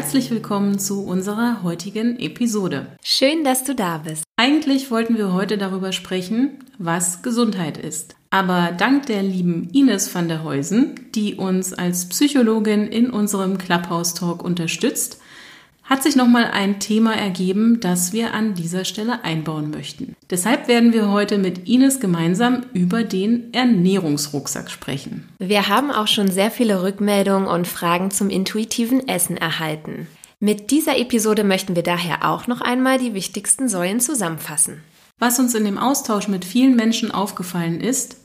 Herzlich willkommen zu unserer heutigen Episode. Schön, dass du da bist. Eigentlich wollten wir heute darüber sprechen, was Gesundheit ist. Aber dank der lieben Ines van der Heusen, die uns als Psychologin in unserem Clubhouse Talk unterstützt, hat sich nochmal ein Thema ergeben, das wir an dieser Stelle einbauen möchten. Deshalb werden wir heute mit Ines gemeinsam über den Ernährungsrucksack sprechen. Wir haben auch schon sehr viele Rückmeldungen und Fragen zum intuitiven Essen erhalten. Mit dieser Episode möchten wir daher auch noch einmal die wichtigsten Säulen zusammenfassen. Was uns in dem Austausch mit vielen Menschen aufgefallen ist,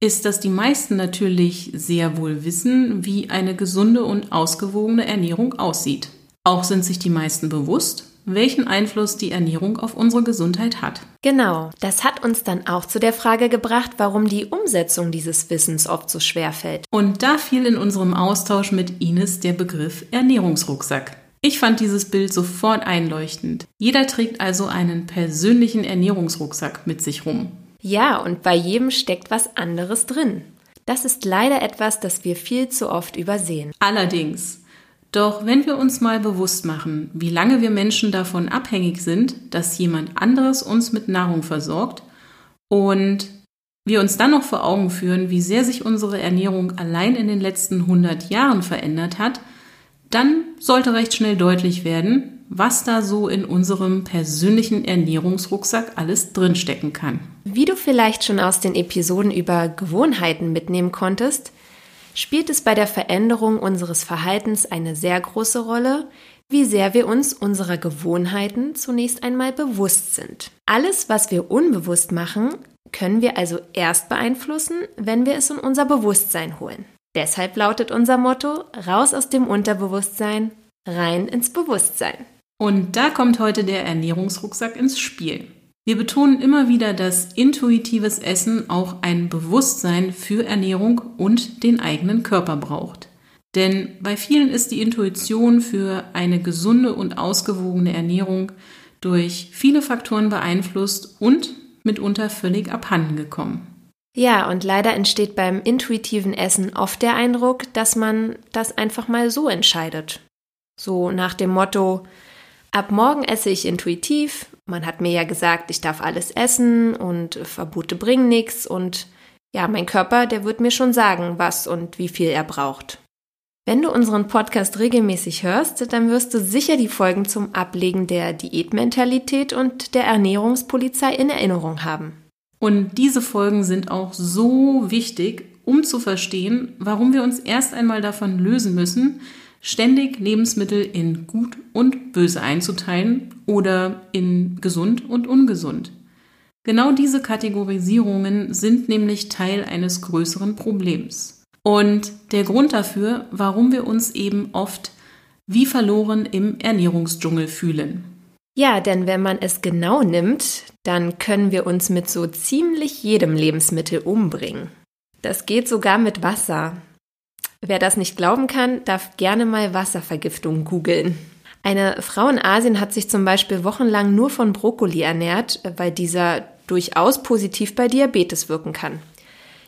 ist, dass die meisten natürlich sehr wohl wissen, wie eine gesunde und ausgewogene Ernährung aussieht. Auch sind sich die meisten bewusst, welchen Einfluss die Ernährung auf unsere Gesundheit hat. Genau, das hat uns dann auch zu der Frage gebracht, warum die Umsetzung dieses Wissens oft so schwer fällt. Und da fiel in unserem Austausch mit Ines der Begriff Ernährungsrucksack. Ich fand dieses Bild sofort einleuchtend. Jeder trägt also einen persönlichen Ernährungsrucksack mit sich rum. Ja, und bei jedem steckt was anderes drin. Das ist leider etwas, das wir viel zu oft übersehen. Allerdings, doch wenn wir uns mal bewusst machen, wie lange wir Menschen davon abhängig sind, dass jemand anderes uns mit Nahrung versorgt und wir uns dann noch vor Augen führen, wie sehr sich unsere Ernährung allein in den letzten 100 Jahren verändert hat, dann sollte recht schnell deutlich werden, was da so in unserem persönlichen Ernährungsrucksack alles drinstecken kann. Wie du vielleicht schon aus den Episoden über Gewohnheiten mitnehmen konntest, spielt es bei der Veränderung unseres Verhaltens eine sehr große Rolle, wie sehr wir uns unserer Gewohnheiten zunächst einmal bewusst sind. Alles, was wir unbewusst machen, können wir also erst beeinflussen, wenn wir es in unser Bewusstsein holen. Deshalb lautet unser Motto, raus aus dem Unterbewusstsein, rein ins Bewusstsein. Und da kommt heute der Ernährungsrucksack ins Spiel. Wir betonen immer wieder, dass intuitives Essen auch ein Bewusstsein für Ernährung und den eigenen Körper braucht. Denn bei vielen ist die Intuition für eine gesunde und ausgewogene Ernährung durch viele Faktoren beeinflusst und mitunter völlig abhanden gekommen. Ja, und leider entsteht beim intuitiven Essen oft der Eindruck, dass man das einfach mal so entscheidet. So nach dem Motto, ab morgen esse ich intuitiv, man hat mir ja gesagt, ich darf alles essen und Verbote bringen nichts und ja, mein Körper, der wird mir schon sagen, was und wie viel er braucht. Wenn du unseren Podcast regelmäßig hörst, dann wirst du sicher die Folgen zum Ablegen der Diätmentalität und der Ernährungspolizei in Erinnerung haben. Und diese Folgen sind auch so wichtig, um zu verstehen, warum wir uns erst einmal davon lösen müssen, ständig Lebensmittel in gut und böse einzuteilen oder in gesund und ungesund. Genau diese Kategorisierungen sind nämlich Teil eines größeren Problems. Und der Grund dafür, warum wir uns eben oft wie verloren im Ernährungsdschungel fühlen. Ja, denn wenn man es genau nimmt, dann können wir uns mit so ziemlich jedem Lebensmittel umbringen. Das geht sogar mit Wasser. Wer das nicht glauben kann, darf gerne mal Wasservergiftung googeln. Eine Frau in Asien hat sich zum Beispiel wochenlang nur von Brokkoli ernährt, weil dieser durchaus positiv bei Diabetes wirken kann.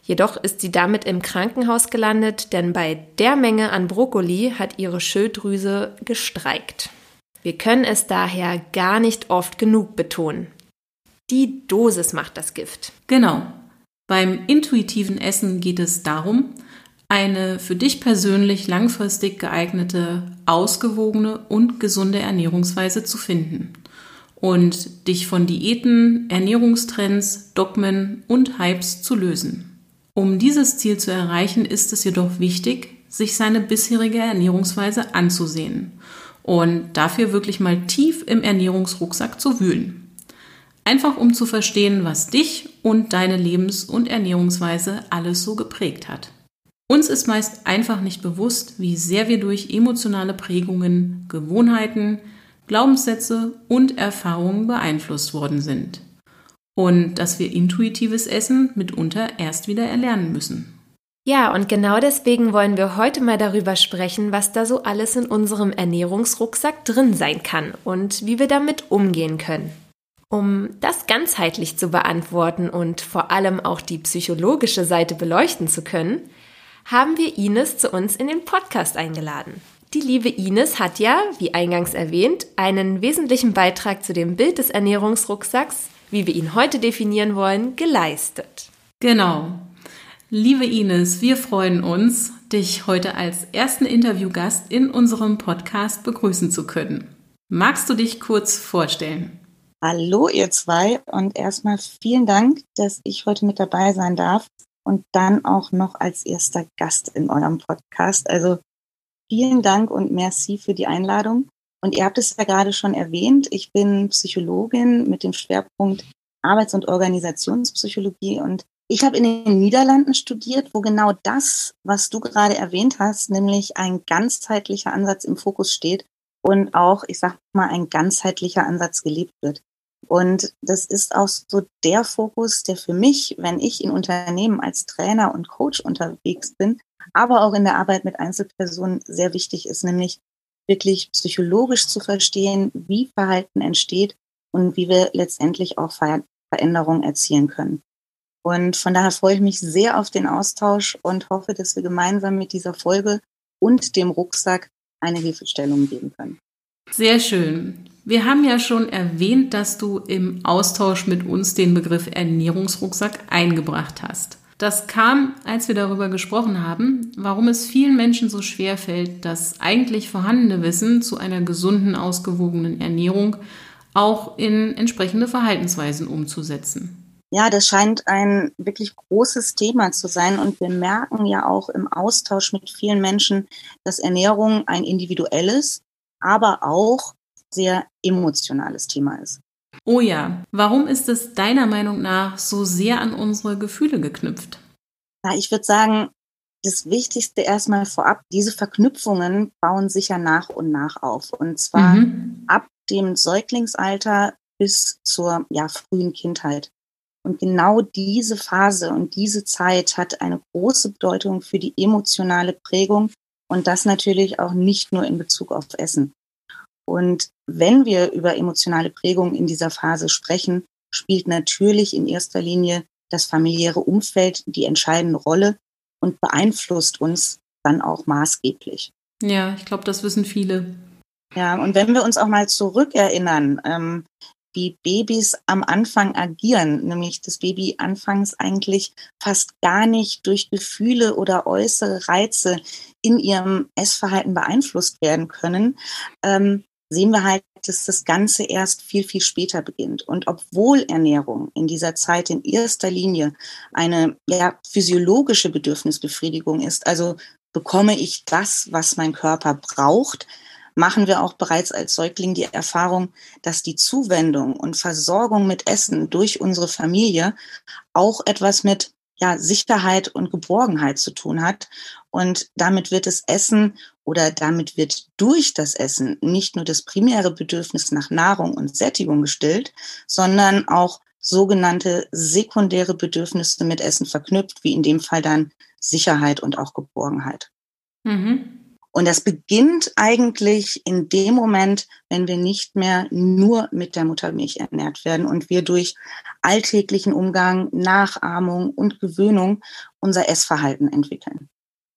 Jedoch ist sie damit im Krankenhaus gelandet, denn bei der Menge an Brokkoli hat ihre Schilddrüse gestreikt. Wir können es daher gar nicht oft genug betonen. Die Dosis macht das Gift. Genau. Beim intuitiven Essen geht es darum, eine für dich persönlich langfristig geeignete, ausgewogene und gesunde Ernährungsweise zu finden und dich von Diäten, Ernährungstrends, Dogmen und Hypes zu lösen. Um dieses Ziel zu erreichen, ist es jedoch wichtig, sich seine bisherige Ernährungsweise anzusehen und dafür wirklich mal tief im Ernährungsrucksack zu wühlen. Einfach um zu verstehen, was dich und deine Lebens- und Ernährungsweise alles so geprägt hat. Uns ist meist einfach nicht bewusst, wie sehr wir durch emotionale Prägungen, Gewohnheiten, Glaubenssätze und Erfahrungen beeinflusst worden sind. Und dass wir intuitives Essen mitunter erst wieder erlernen müssen. Ja, und genau deswegen wollen wir heute mal darüber sprechen, was da so alles in unserem Ernährungsrucksack drin sein kann und wie wir damit umgehen können. Um das ganzheitlich zu beantworten und vor allem auch die psychologische Seite beleuchten zu können, haben wir Ines zu uns in den Podcast eingeladen. Die liebe Ines hat ja, wie eingangs erwähnt, einen wesentlichen Beitrag zu dem Bild des Ernährungsrucksacks, wie wir ihn heute definieren wollen, geleistet. Genau. Liebe Ines, wir freuen uns, dich heute als ersten Interviewgast in unserem Podcast begrüßen zu können. Magst du dich kurz vorstellen? Hallo ihr zwei und erstmal vielen Dank, dass ich heute mit dabei sein darf und dann auch noch als erster Gast in eurem Podcast. Also vielen Dank und merci für die Einladung. Und ihr habt es ja gerade schon erwähnt, ich bin Psychologin mit dem Schwerpunkt Arbeits- und Organisationspsychologie und ich habe in den Niederlanden studiert, wo genau das, was du gerade erwähnt hast, nämlich ein ganzheitlicher Ansatz im Fokus steht und auch, ich sag mal, ein ganzheitlicher Ansatz gelebt wird. Und das ist auch so der Fokus, der für mich, wenn ich in Unternehmen als Trainer und Coach unterwegs bin, aber auch in der Arbeit mit Einzelpersonen sehr wichtig ist, nämlich wirklich psychologisch zu verstehen, wie Verhalten entsteht und wie wir letztendlich auch Veränderungen erzielen können. Und von daher freue ich mich sehr auf den Austausch und hoffe, dass wir gemeinsam mit dieser Folge und dem Rucksack eine Hilfestellung geben können. Sehr schön. Wir haben ja schon erwähnt, dass du im Austausch mit uns den Begriff Ernährungsrucksack eingebracht hast. Das kam, als wir darüber gesprochen haben, warum es vielen Menschen so schwer fällt, das eigentlich vorhandene Wissen zu einer gesunden, ausgewogenen Ernährung auch in entsprechende Verhaltensweisen umzusetzen. Ja, das scheint ein wirklich großes Thema zu sein. Und wir merken ja auch im Austausch mit vielen Menschen, dass Ernährung ein individuelles, aber auch sehr emotionales Thema ist. Oh ja, warum ist es deiner Meinung nach so sehr an unsere Gefühle geknüpft? Ja, ich würde sagen, das Wichtigste erstmal vorab, diese Verknüpfungen bauen sich ja nach und nach auf. Und zwar mhm. ab dem Säuglingsalter bis zur ja, frühen Kindheit. Und genau diese Phase und diese Zeit hat eine große Bedeutung für die emotionale Prägung und das natürlich auch nicht nur in Bezug auf Essen. Und wenn wir über emotionale Prägung in dieser Phase sprechen, spielt natürlich in erster Linie das familiäre Umfeld die entscheidende Rolle und beeinflusst uns dann auch maßgeblich. Ja, ich glaube, das wissen viele. Ja, und wenn wir uns auch mal zurückerinnern, ähm, wie Babys am Anfang agieren, nämlich das Baby anfangs eigentlich fast gar nicht durch Gefühle oder äußere Reize in ihrem Essverhalten beeinflusst werden können, ähm, sehen wir halt, dass das Ganze erst viel, viel später beginnt. Und obwohl Ernährung in dieser Zeit in erster Linie eine ja, physiologische Bedürfnisbefriedigung ist, also bekomme ich das, was mein Körper braucht, machen wir auch bereits als Säugling die Erfahrung, dass die Zuwendung und Versorgung mit Essen durch unsere Familie auch etwas mit ja, Sicherheit und Geborgenheit zu tun hat. Und damit wird das Essen oder damit wird durch das Essen nicht nur das primäre Bedürfnis nach Nahrung und Sättigung gestillt, sondern auch sogenannte sekundäre Bedürfnisse mit Essen verknüpft, wie in dem Fall dann Sicherheit und auch Geborgenheit. Mhm. Und das beginnt eigentlich in dem Moment, wenn wir nicht mehr nur mit der Muttermilch ernährt werden und wir durch alltäglichen Umgang, Nachahmung und Gewöhnung unser Essverhalten entwickeln.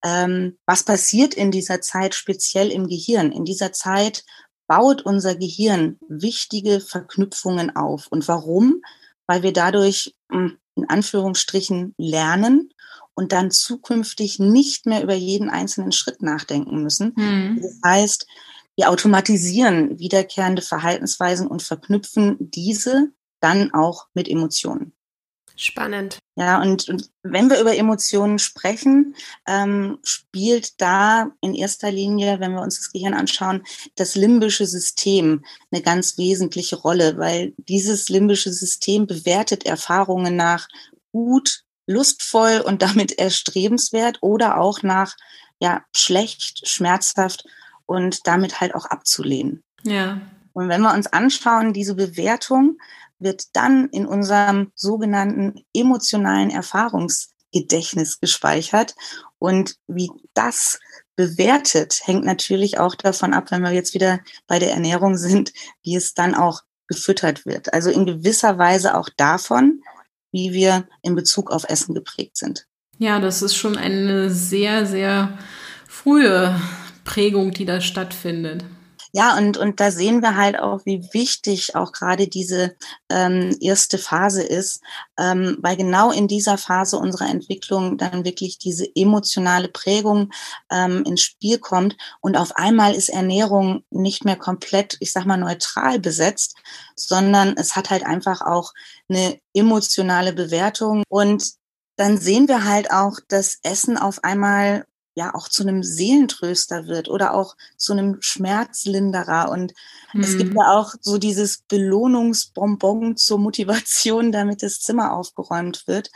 Ähm, was passiert in dieser Zeit speziell im Gehirn? In dieser Zeit baut unser Gehirn wichtige Verknüpfungen auf. Und warum? Weil wir dadurch hm, in Anführungsstrichen lernen und dann zukünftig nicht mehr über jeden einzelnen Schritt nachdenken müssen. Mhm. Das heißt, wir automatisieren wiederkehrende Verhaltensweisen und verknüpfen diese dann auch mit Emotionen. Spannend. Ja, und, und wenn wir über Emotionen sprechen, ähm, spielt da in erster Linie, wenn wir uns das Gehirn anschauen, das limbische System eine ganz wesentliche Rolle, weil dieses limbische System bewertet Erfahrungen nach gut, lustvoll und damit erstrebenswert oder auch nach ja schlecht, schmerzhaft und damit halt auch abzulehnen. Ja. Und wenn wir uns anschauen, diese Bewertung wird dann in unserem sogenannten emotionalen Erfahrungsgedächtnis gespeichert. Und wie das bewertet, hängt natürlich auch davon ab, wenn wir jetzt wieder bei der Ernährung sind, wie es dann auch gefüttert wird. Also in gewisser Weise auch davon, wie wir in Bezug auf Essen geprägt sind. Ja, das ist schon eine sehr, sehr frühe Prägung, die da stattfindet. Ja, und, und da sehen wir halt auch, wie wichtig auch gerade diese ähm, erste Phase ist, ähm, weil genau in dieser Phase unserer Entwicklung dann wirklich diese emotionale Prägung ähm, ins Spiel kommt. Und auf einmal ist Ernährung nicht mehr komplett, ich sag mal, neutral besetzt, sondern es hat halt einfach auch eine emotionale Bewertung. Und dann sehen wir halt auch, dass Essen auf einmal ja auch zu einem Seelentröster wird oder auch zu einem Schmerzlinderer. Und mhm. es gibt mhm. ja auch so dieses Belohnungsbonbon zur Motivation, damit das Zimmer aufgeräumt wird.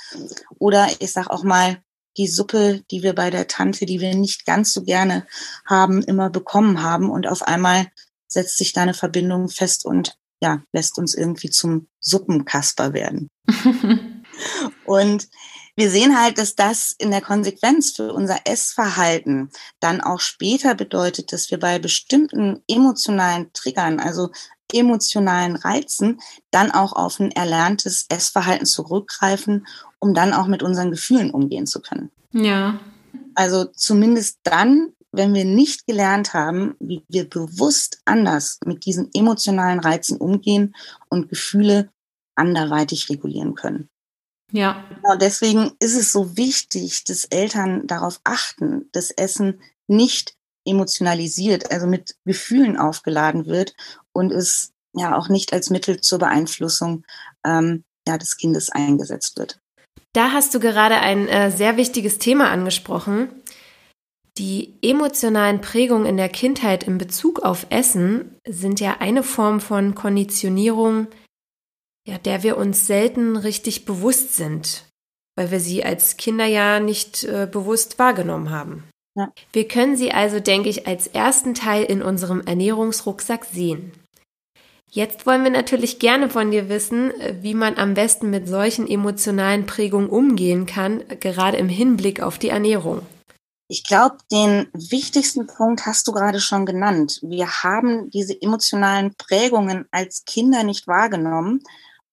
Oder ich sag auch mal, die Suppe, die wir bei der Tante, die wir nicht ganz so gerne haben, immer bekommen haben. Und auf einmal setzt sich da eine Verbindung fest und ja, lässt uns irgendwie zum Suppenkasper werden. und wir sehen halt, dass das in der Konsequenz für unser Essverhalten dann auch später bedeutet, dass wir bei bestimmten emotionalen Triggern, also emotionalen Reizen, dann auch auf ein erlerntes Essverhalten zurückgreifen, um dann auch mit unseren Gefühlen umgehen zu können. Ja. Also zumindest dann, wenn wir nicht gelernt haben, wie wir bewusst anders mit diesen emotionalen Reizen umgehen und Gefühle anderweitig regulieren können. Ja. Genau deswegen ist es so wichtig, dass Eltern darauf achten, dass Essen nicht emotionalisiert, also mit Gefühlen aufgeladen wird und es ja auch nicht als Mittel zur Beeinflussung ähm, ja, des Kindes eingesetzt wird. Da hast du gerade ein äh, sehr wichtiges Thema angesprochen. Die emotionalen Prägungen in der Kindheit in Bezug auf Essen sind ja eine Form von Konditionierung, ja, der wir uns selten richtig bewusst sind, weil wir sie als Kinder ja nicht äh, bewusst wahrgenommen haben. Ja. Wir können sie also, denke ich, als ersten Teil in unserem Ernährungsrucksack sehen. Jetzt wollen wir natürlich gerne von dir wissen, wie man am besten mit solchen emotionalen Prägungen umgehen kann, gerade im Hinblick auf die Ernährung. Ich glaube, den wichtigsten Punkt hast du gerade schon genannt. Wir haben diese emotionalen Prägungen als Kinder nicht wahrgenommen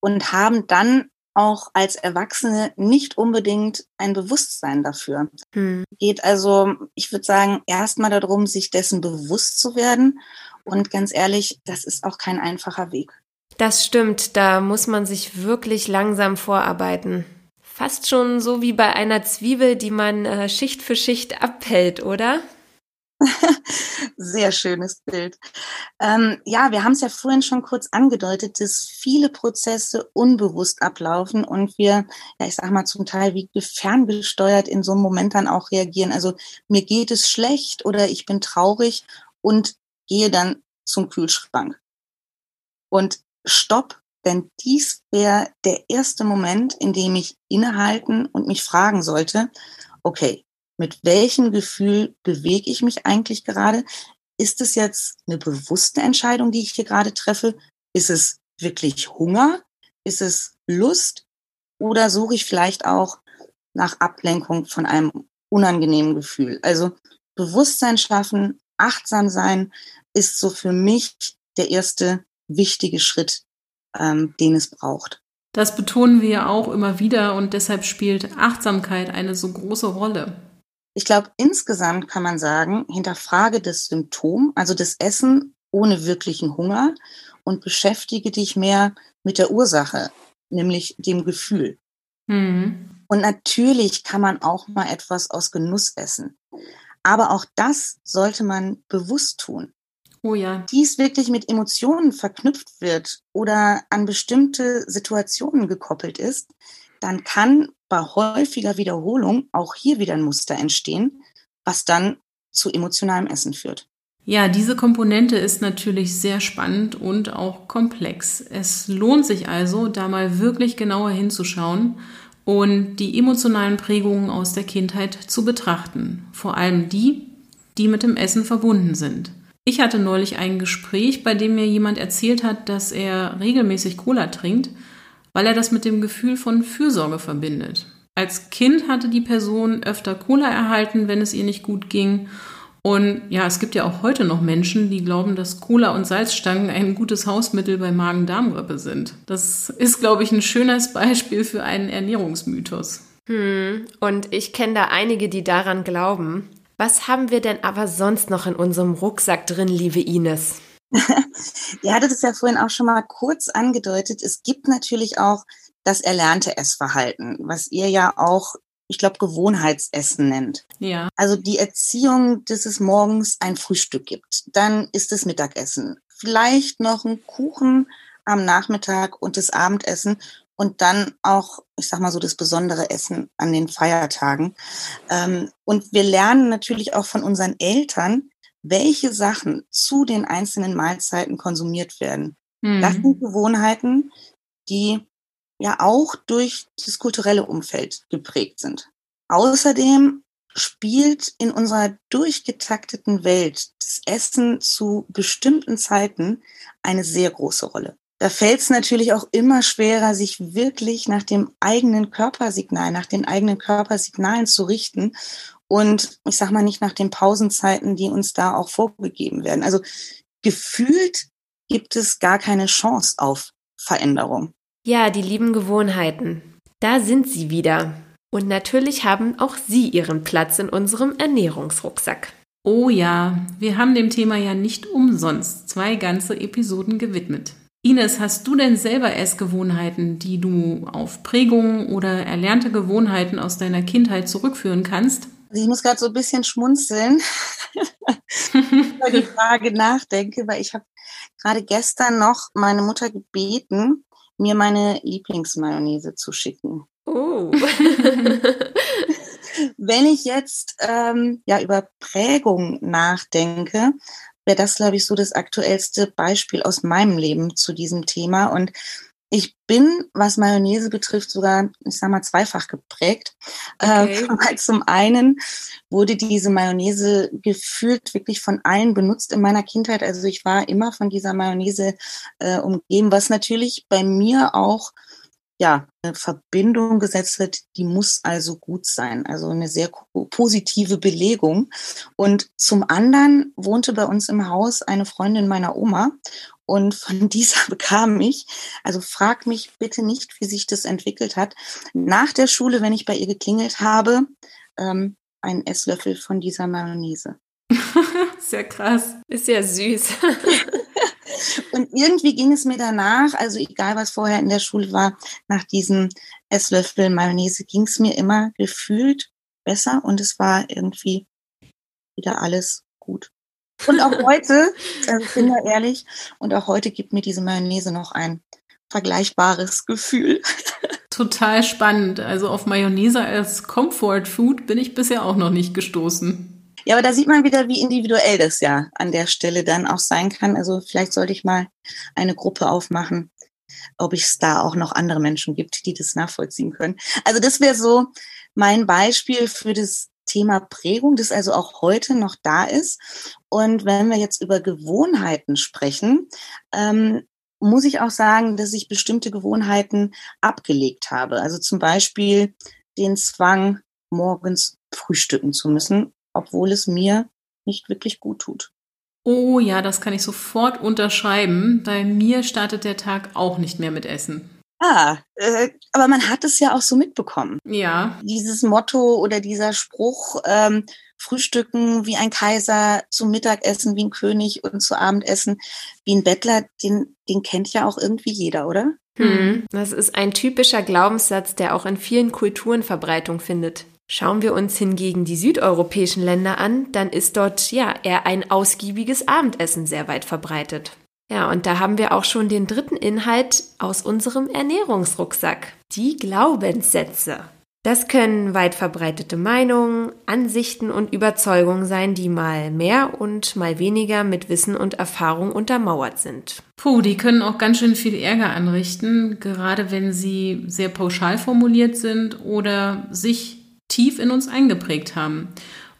und haben dann auch als Erwachsene nicht unbedingt ein Bewusstsein dafür. Hm. Geht also, ich würde sagen, erstmal darum, sich dessen bewusst zu werden. Und ganz ehrlich, das ist auch kein einfacher Weg. Das stimmt, da muss man sich wirklich langsam vorarbeiten. Fast schon so wie bei einer Zwiebel, die man äh, Schicht für Schicht abhält, oder? Sehr schönes Bild. Ähm, ja, wir haben es ja vorhin schon kurz angedeutet, dass viele Prozesse unbewusst ablaufen und wir, ja, ich sag mal, zum Teil wie ferngesteuert in so einem Moment dann auch reagieren. Also mir geht es schlecht oder ich bin traurig und gehe dann zum Kühlschrank. Und stopp, denn dies wäre der erste Moment, in dem ich innehalten und mich fragen sollte, okay, mit welchem Gefühl bewege ich mich eigentlich gerade? Ist es jetzt eine bewusste Entscheidung, die ich hier gerade treffe? Ist es wirklich Hunger? Ist es Lust? Oder suche ich vielleicht auch nach Ablenkung von einem unangenehmen Gefühl? Also Bewusstsein schaffen, achtsam sein, ist so für mich der erste wichtige Schritt, ähm, den es braucht. Das betonen wir auch immer wieder und deshalb spielt Achtsamkeit eine so große Rolle. Ich glaube, insgesamt kann man sagen, hinterfrage das Symptom, also das Essen ohne wirklichen Hunger und beschäftige dich mehr mit der Ursache, nämlich dem Gefühl. Mhm. Und natürlich kann man auch mal etwas aus Genuss essen. Aber auch das sollte man bewusst tun. Oh ja. Dies wirklich mit Emotionen verknüpft wird oder an bestimmte Situationen gekoppelt ist, dann kann bei häufiger Wiederholung auch hier wieder ein Muster entstehen, was dann zu emotionalem Essen führt. Ja, diese Komponente ist natürlich sehr spannend und auch komplex. Es lohnt sich also, da mal wirklich genauer hinzuschauen und die emotionalen Prägungen aus der Kindheit zu betrachten. Vor allem die, die mit dem Essen verbunden sind. Ich hatte neulich ein Gespräch, bei dem mir jemand erzählt hat, dass er regelmäßig Cola trinkt, weil er das mit dem Gefühl von Fürsorge verbindet. Als Kind hatte die Person öfter Cola erhalten, wenn es ihr nicht gut ging und ja, es gibt ja auch heute noch Menschen, die glauben, dass Cola und Salzstangen ein gutes Hausmittel bei Magen-Darm-Grippe sind. Das ist, glaube ich, ein schönes Beispiel für einen Ernährungsmythos. Hm, und ich kenne da einige, die daran glauben. Was haben wir denn aber sonst noch in unserem Rucksack drin, liebe Ines? Ihr hattet es ja vorhin auch schon mal kurz angedeutet. Es gibt natürlich auch das erlernte Essverhalten, was ihr ja auch ich glaube, Gewohnheitsessen nennt. Ja. Also die Erziehung, dass es morgens ein Frühstück gibt. Dann ist es Mittagessen. Vielleicht noch ein Kuchen am Nachmittag und das Abendessen und dann auch, ich sag mal so, das besondere Essen an den Feiertagen. Ähm, und wir lernen natürlich auch von unseren Eltern, welche Sachen zu den einzelnen Mahlzeiten konsumiert werden. Mhm. Das sind Gewohnheiten, die ja auch durch das kulturelle Umfeld geprägt sind. Außerdem spielt in unserer durchgetakteten Welt das Essen zu bestimmten Zeiten eine sehr große Rolle. Da fällt es natürlich auch immer schwerer, sich wirklich nach dem eigenen Körpersignal, nach den eigenen Körpersignalen zu richten und ich sag mal nicht nach den Pausenzeiten, die uns da auch vorgegeben werden. Also gefühlt gibt es gar keine Chance auf Veränderung. Ja, die lieben Gewohnheiten. Da sind sie wieder. Und natürlich haben auch sie ihren Platz in unserem Ernährungsrucksack. Oh ja, wir haben dem Thema ja nicht umsonst zwei ganze Episoden gewidmet. Ines, hast du denn selber Essgewohnheiten, die du auf Prägungen oder erlernte Gewohnheiten aus deiner Kindheit zurückführen kannst? Also ich muss gerade so ein bisschen schmunzeln, über die Frage nachdenke, weil ich habe gerade gestern noch meine Mutter gebeten, mir meine Lieblingsmayonnaise zu schicken. Oh. Wenn ich jetzt ähm, ja über Prägung nachdenke, wäre das, glaube ich, so das aktuellste Beispiel aus meinem Leben zu diesem Thema. Und ich bin, was Mayonnaise betrifft, sogar, ich sag mal, zweifach geprägt. Okay. Äh, zum einen wurde diese Mayonnaise gefühlt wirklich von allen benutzt in meiner Kindheit. Also ich war immer von dieser Mayonnaise äh, umgeben, was natürlich bei mir auch ja, eine Verbindung gesetzt wird, die muss also gut sein. Also eine sehr positive Belegung. Und zum anderen wohnte bei uns im Haus eine Freundin meiner Oma und von dieser bekam ich, also frag mich bitte nicht, wie sich das entwickelt hat, nach der Schule, wenn ich bei ihr geklingelt habe, ähm, einen Esslöffel von dieser Mayonnaise. Sehr krass. Ist ja süß. und irgendwie ging es mir danach, also egal was vorher in der Schule war, nach diesem Esslöffel Mayonnaise ging es mir immer gefühlt besser und es war irgendwie wieder alles. Und auch heute, also ich bin da ehrlich, und auch heute gibt mir diese Mayonnaise noch ein vergleichbares Gefühl. Total spannend. Also auf Mayonnaise als Comfort Food bin ich bisher auch noch nicht gestoßen. Ja, aber da sieht man wieder, wie individuell das ja an der Stelle dann auch sein kann. Also vielleicht sollte ich mal eine Gruppe aufmachen, ob es da auch noch andere Menschen gibt, die das nachvollziehen können. Also das wäre so mein Beispiel für das Thema Prägung, das also auch heute noch da ist. Und wenn wir jetzt über Gewohnheiten sprechen, ähm, muss ich auch sagen, dass ich bestimmte Gewohnheiten abgelegt habe. Also zum Beispiel den Zwang, morgens frühstücken zu müssen, obwohl es mir nicht wirklich gut tut. Oh ja, das kann ich sofort unterschreiben. Bei mir startet der Tag auch nicht mehr mit Essen. Ah, äh, aber man hat es ja auch so mitbekommen. Ja. Dieses Motto oder dieser Spruch, ähm, Frühstücken wie ein Kaiser, zum Mittagessen wie ein König und zu Abendessen wie ein Bettler, den, den kennt ja auch irgendwie jeder, oder? Hm. Das ist ein typischer Glaubenssatz, der auch in vielen Kulturen Verbreitung findet. Schauen wir uns hingegen die südeuropäischen Länder an, dann ist dort ja eher ein ausgiebiges Abendessen sehr weit verbreitet. Ja, und da haben wir auch schon den dritten Inhalt aus unserem Ernährungsrucksack. Die Glaubenssätze. Das können weit verbreitete Meinungen, Ansichten und Überzeugungen sein, die mal mehr und mal weniger mit Wissen und Erfahrung untermauert sind. Puh, die können auch ganz schön viel Ärger anrichten, gerade wenn sie sehr pauschal formuliert sind oder sich tief in uns eingeprägt haben.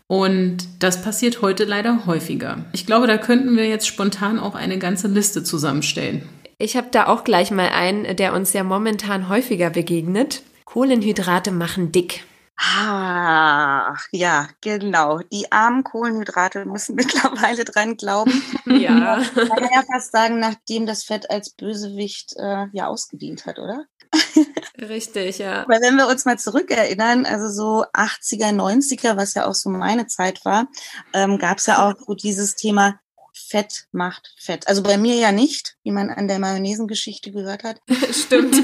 Und das passiert heute leider häufiger. Ich glaube, da könnten wir jetzt spontan auch eine ganze Liste zusammenstellen. Ich habe da auch gleich mal einen, der uns ja momentan häufiger begegnet. Kohlenhydrate machen dick. Ah, ja, genau. Die armen Kohlenhydrate müssen mittlerweile dran glauben. ja. Man kann ja fast sagen, nachdem das Fett als Bösewicht äh, ja ausgedient hat, oder? Richtig, ja. Weil wenn wir uns mal zurückerinnern, also so 80er, 90er, was ja auch so meine Zeit war, ähm, gab es ja auch so dieses Thema Fett macht Fett. Also bei mir ja nicht, wie man an der Mayonnaisengeschichte gehört hat. Stimmt.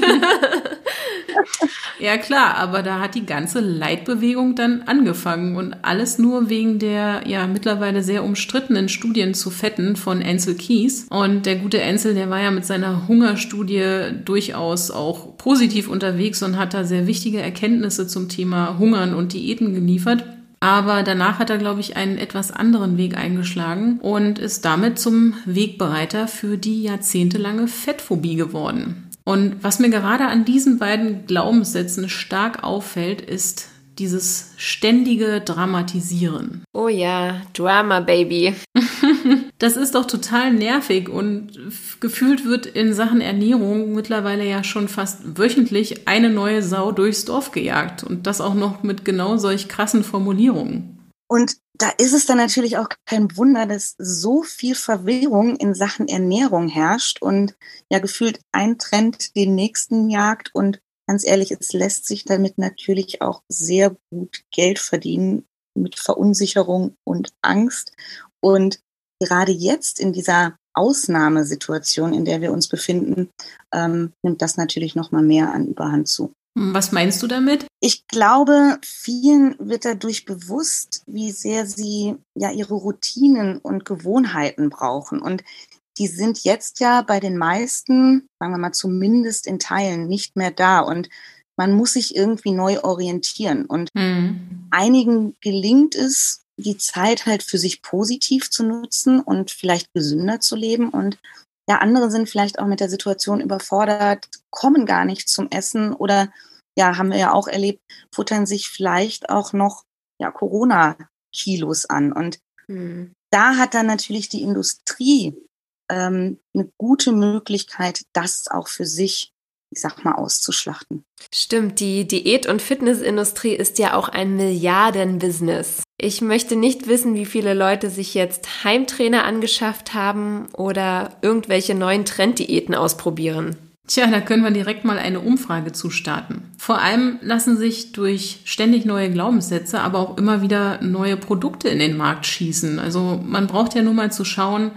ja klar, aber da hat die ganze Leitbewegung dann angefangen und alles nur wegen der ja mittlerweile sehr umstrittenen Studien zu Fetten von Ansel Keys. Und der gute Ansel, der war ja mit seiner Hungerstudie durchaus auch positiv unterwegs und hat da sehr wichtige Erkenntnisse zum Thema Hungern und Diäten geliefert. Aber danach hat er, glaube ich, einen etwas anderen Weg eingeschlagen und ist damit zum Wegbereiter für die jahrzehntelange Fettphobie geworden. Und was mir gerade an diesen beiden Glaubenssätzen stark auffällt, ist dieses ständige Dramatisieren. Oh ja, Drama Baby. das ist doch total nervig und gefühlt wird in Sachen Ernährung mittlerweile ja schon fast wöchentlich eine neue Sau durchs Dorf gejagt und das auch noch mit genau solch krassen Formulierungen. Und da ist es dann natürlich auch kein Wunder, dass so viel Verwirrung in Sachen Ernährung herrscht und ja gefühlt ein Trend den nächsten jagt und ganz ehrlich, es lässt sich damit natürlich auch sehr gut Geld verdienen mit Verunsicherung und Angst. Und gerade jetzt in dieser Ausnahmesituation, in der wir uns befinden, ähm, nimmt das natürlich noch mal mehr an Überhand zu. Was meinst du damit? Ich glaube, vielen wird dadurch bewusst, wie sehr sie ja ihre Routinen und Gewohnheiten brauchen. Und die sind jetzt ja bei den meisten, sagen wir mal zumindest in Teilen, nicht mehr da. Und man muss sich irgendwie neu orientieren. Und mhm. einigen gelingt es, die Zeit halt für sich positiv zu nutzen und vielleicht gesünder zu leben. Und ja, andere sind vielleicht auch mit der Situation überfordert, kommen gar nicht zum Essen oder ja, haben wir ja auch erlebt, futtern sich vielleicht auch noch ja, Corona-Kilos an. Und mhm. da hat dann natürlich die Industrie ähm, eine gute Möglichkeit, das auch für sich, ich sag mal, auszuschlachten. Stimmt, die Diät- und Fitnessindustrie ist ja auch ein Milliardenbusiness. Ich möchte nicht wissen, wie viele Leute sich jetzt Heimtrainer angeschafft haben oder irgendwelche neuen Trenddiäten ausprobieren. Tja, da können wir direkt mal eine Umfrage zu starten. Vor allem lassen sich durch ständig neue Glaubenssätze, aber auch immer wieder neue Produkte in den Markt schießen. Also man braucht ja nur mal zu schauen,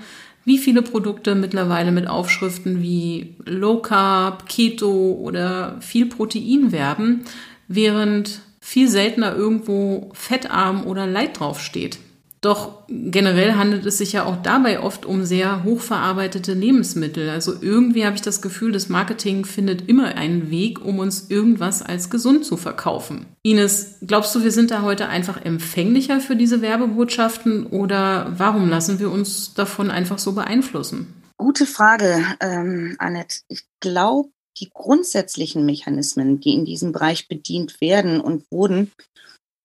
wie viele Produkte mittlerweile mit Aufschriften wie Low Carb, Keto oder viel Protein werben, während viel seltener irgendwo fettarm oder Light draufsteht. Doch generell handelt es sich ja auch dabei oft um sehr hochverarbeitete Lebensmittel. Also irgendwie habe ich das Gefühl, das Marketing findet immer einen Weg, um uns irgendwas als gesund zu verkaufen. Ines, glaubst du, wir sind da heute einfach empfänglicher für diese Werbebotschaften oder warum lassen wir uns davon einfach so beeinflussen? Gute Frage, ähm, Annette. Ich glaube, die grundsätzlichen Mechanismen, die in diesem Bereich bedient werden und wurden,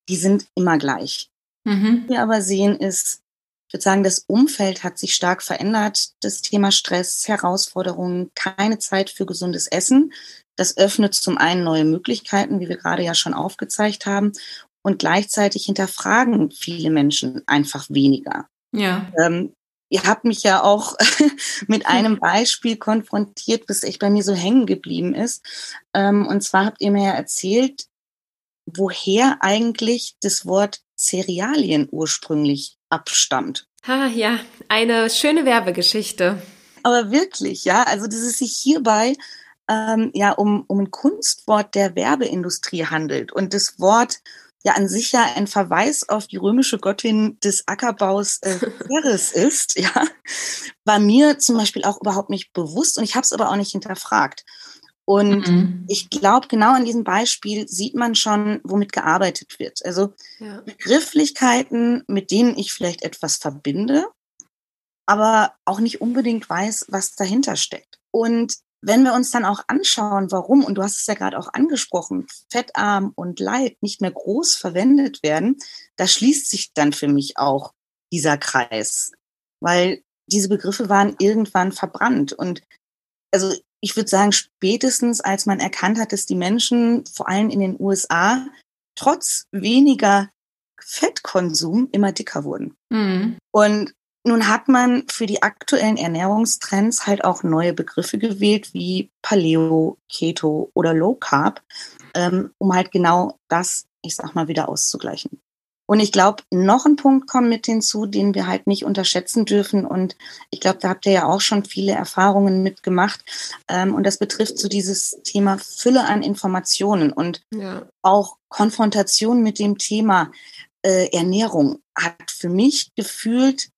die sind immer gleich. Mhm. Was wir aber sehen ist, ich würde sagen, das Umfeld hat sich stark verändert. Das Thema Stress, Herausforderungen, keine Zeit für gesundes Essen. Das öffnet zum einen neue Möglichkeiten, wie wir gerade ja schon aufgezeigt haben. Und gleichzeitig hinterfragen viele Menschen einfach weniger. Ja. Ähm, ihr habt mich ja auch mit einem Beispiel konfrontiert, bis echt bei mir so hängen geblieben ist. Ähm, und zwar habt ihr mir ja erzählt, woher eigentlich das Wort Cerealien ursprünglich abstammt. Ha, ja, eine schöne Werbegeschichte. Aber wirklich, ja, also dass es sich hierbei ähm, ja um, um ein Kunstwort der Werbeindustrie handelt. Und das Wort ja an sich ja ein Verweis auf die römische Göttin des Ackerbaus äh, Ceres ist, ja, war mir zum Beispiel auch überhaupt nicht bewusst und ich habe es aber auch nicht hinterfragt. Und mhm. ich glaube, genau an diesem Beispiel sieht man schon, womit gearbeitet wird. Also ja. Begrifflichkeiten, mit denen ich vielleicht etwas verbinde, aber auch nicht unbedingt weiß, was dahinter steckt. Und wenn wir uns dann auch anschauen, warum, und du hast es ja gerade auch angesprochen, fettarm und Leid nicht mehr groß verwendet werden, da schließt sich dann für mich auch dieser Kreis, weil diese Begriffe waren irgendwann verbrannt. Und also ich würde sagen, spätestens als man erkannt hat, dass die Menschen vor allem in den USA trotz weniger Fettkonsum immer dicker wurden. Mhm. Und nun hat man für die aktuellen Ernährungstrends halt auch neue Begriffe gewählt, wie Paleo, Keto oder Low Carb, ähm, um halt genau das, ich sag mal, wieder auszugleichen. Und ich glaube, noch ein Punkt kommt mit hinzu, den wir halt nicht unterschätzen dürfen. Und ich glaube, da habt ihr ja auch schon viele Erfahrungen mitgemacht. Ähm, und das betrifft so dieses Thema Fülle an Informationen und ja. auch Konfrontation mit dem Thema äh, Ernährung hat für mich gefühlt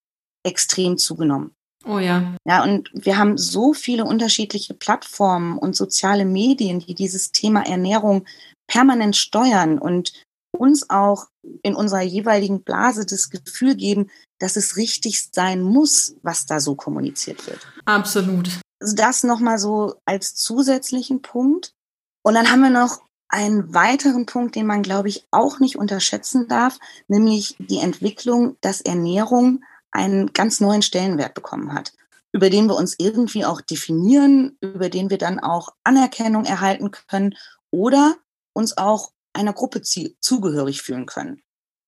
extrem zugenommen. Oh ja. Ja, und wir haben so viele unterschiedliche Plattformen und soziale Medien, die dieses Thema Ernährung permanent steuern und uns auch in unserer jeweiligen Blase das Gefühl geben, dass es richtig sein muss, was da so kommuniziert wird. Absolut. Also das nochmal so als zusätzlichen Punkt. Und dann haben wir noch einen weiteren Punkt, den man, glaube ich, auch nicht unterschätzen darf, nämlich die Entwicklung, dass Ernährung einen ganz neuen Stellenwert bekommen hat, über den wir uns irgendwie auch definieren, über den wir dann auch Anerkennung erhalten können oder uns auch einer Gruppe zugehörig fühlen können.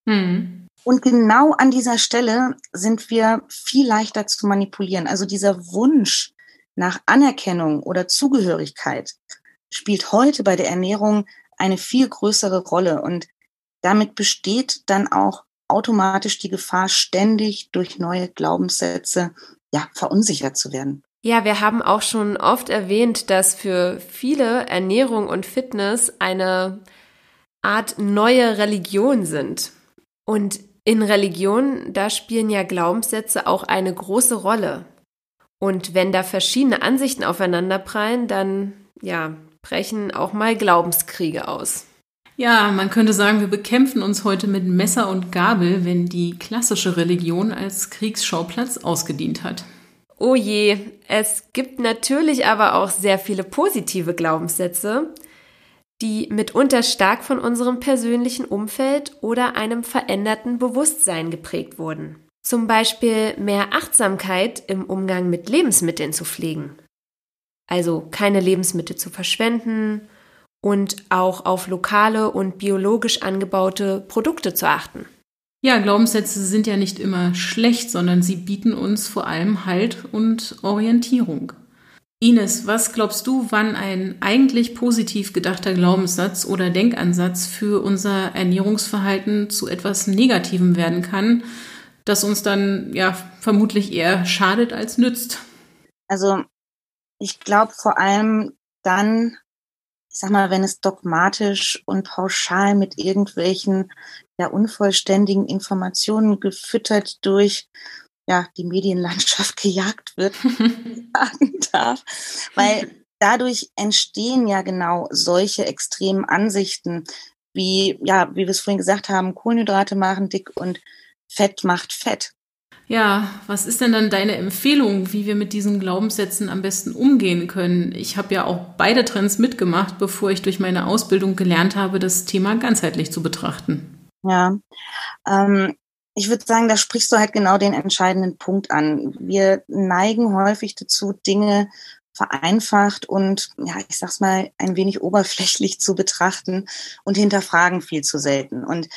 Mhm. Und genau an dieser Stelle sind wir viel leichter zu manipulieren. Also dieser Wunsch nach Anerkennung oder Zugehörigkeit spielt heute bei der Ernährung eine viel größere Rolle. Und damit besteht dann auch automatisch die Gefahr, ständig durch neue Glaubenssätze ja, verunsichert zu werden. Ja, wir haben auch schon oft erwähnt, dass für viele Ernährung und Fitness eine Art neue Religion sind. Und in Religion, da spielen ja Glaubenssätze auch eine große Rolle. Und wenn da verschiedene Ansichten aufeinanderprallen, dann ja, brechen auch mal Glaubenskriege aus. Ja, man könnte sagen, wir bekämpfen uns heute mit Messer und Gabel, wenn die klassische Religion als Kriegsschauplatz ausgedient hat. Oh je, es gibt natürlich aber auch sehr viele positive Glaubenssätze, die mitunter stark von unserem persönlichen Umfeld oder einem veränderten Bewusstsein geprägt wurden. Zum Beispiel mehr Achtsamkeit im Umgang mit Lebensmitteln zu pflegen. Also keine Lebensmittel zu verschwenden und auch auf lokale und biologisch angebaute Produkte zu achten. Ja, Glaubenssätze sind ja nicht immer schlecht, sondern sie bieten uns vor allem Halt und Orientierung. Ines, was glaubst du, wann ein eigentlich positiv gedachter Glaubenssatz oder Denkansatz für unser Ernährungsverhalten zu etwas Negativem werden kann, das uns dann ja vermutlich eher schadet als nützt? Also ich glaube vor allem dann, ich sag mal, wenn es dogmatisch und pauschal mit irgendwelchen ja unvollständigen Informationen gefüttert durch ja die Medienlandschaft gejagt wird, sagen darf, weil dadurch entstehen ja genau solche extremen Ansichten, wie ja, wie wir es vorhin gesagt haben, Kohlenhydrate machen dick und Fett macht Fett. Ja, was ist denn dann deine Empfehlung, wie wir mit diesen Glaubenssätzen am besten umgehen können? Ich habe ja auch beide Trends mitgemacht, bevor ich durch meine Ausbildung gelernt habe, das Thema ganzheitlich zu betrachten. Ja, ähm, ich würde sagen, da sprichst du halt genau den entscheidenden Punkt an. Wir neigen häufig dazu, Dinge vereinfacht und, ja, ich sag's mal, ein wenig oberflächlich zu betrachten und hinterfragen viel zu selten. Und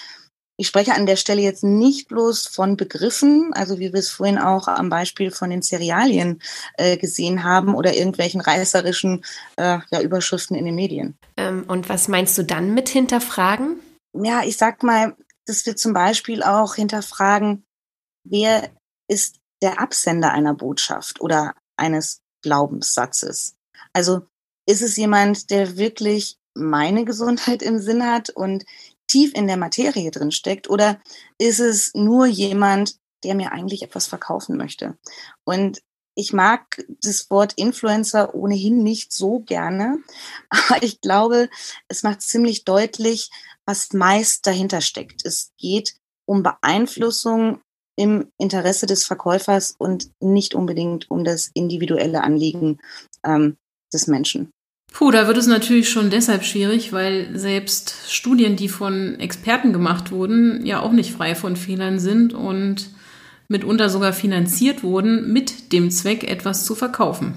ich spreche an der Stelle jetzt nicht bloß von Begriffen, also wie wir es vorhin auch am Beispiel von den Cerealien äh, gesehen haben oder irgendwelchen reißerischen äh, ja, Überschriften in den Medien. Ähm, und was meinst du dann mit hinterfragen? Ja, ich sag mal, dass wir zum Beispiel auch hinterfragen, wer ist der Absender einer Botschaft oder eines Glaubenssatzes? Also ist es jemand, der wirklich meine Gesundheit im Sinn hat und tief in der Materie drin steckt oder ist es nur jemand, der mir eigentlich etwas verkaufen möchte? Und ich mag das Wort Influencer ohnehin nicht so gerne, aber ich glaube, es macht ziemlich deutlich, was meist dahinter steckt. Es geht um Beeinflussung im Interesse des Verkäufers und nicht unbedingt um das individuelle Anliegen ähm, des Menschen. Puh, da wird es natürlich schon deshalb schwierig, weil selbst Studien, die von Experten gemacht wurden, ja auch nicht frei von Fehlern sind und mitunter sogar finanziert wurden, mit dem Zweck, etwas zu verkaufen.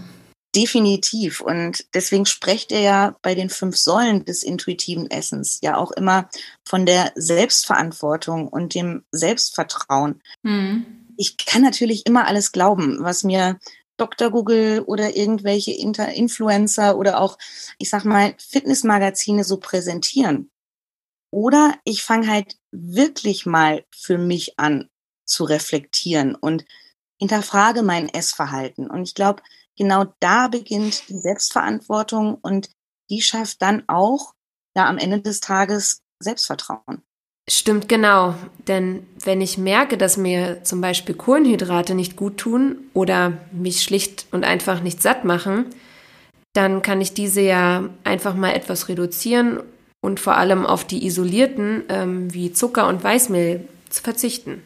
Definitiv. Und deswegen sprecht er ja bei den fünf Säulen des intuitiven Essens ja auch immer von der Selbstverantwortung und dem Selbstvertrauen. Mhm. Ich kann natürlich immer alles glauben, was mir Dr. Google oder irgendwelche Inter Influencer oder auch, ich sag mal, Fitnessmagazine so präsentieren. Oder ich fange halt wirklich mal für mich an zu reflektieren und hinterfrage mein Essverhalten. Und ich glaube, genau da beginnt die Selbstverantwortung und die schafft dann auch ja am Ende des Tages Selbstvertrauen. Stimmt genau, denn wenn ich merke, dass mir zum Beispiel Kohlenhydrate nicht gut tun oder mich schlicht und einfach nicht satt machen, dann kann ich diese ja einfach mal etwas reduzieren und vor allem auf die isolierten ähm, wie Zucker und Weißmehl zu verzichten.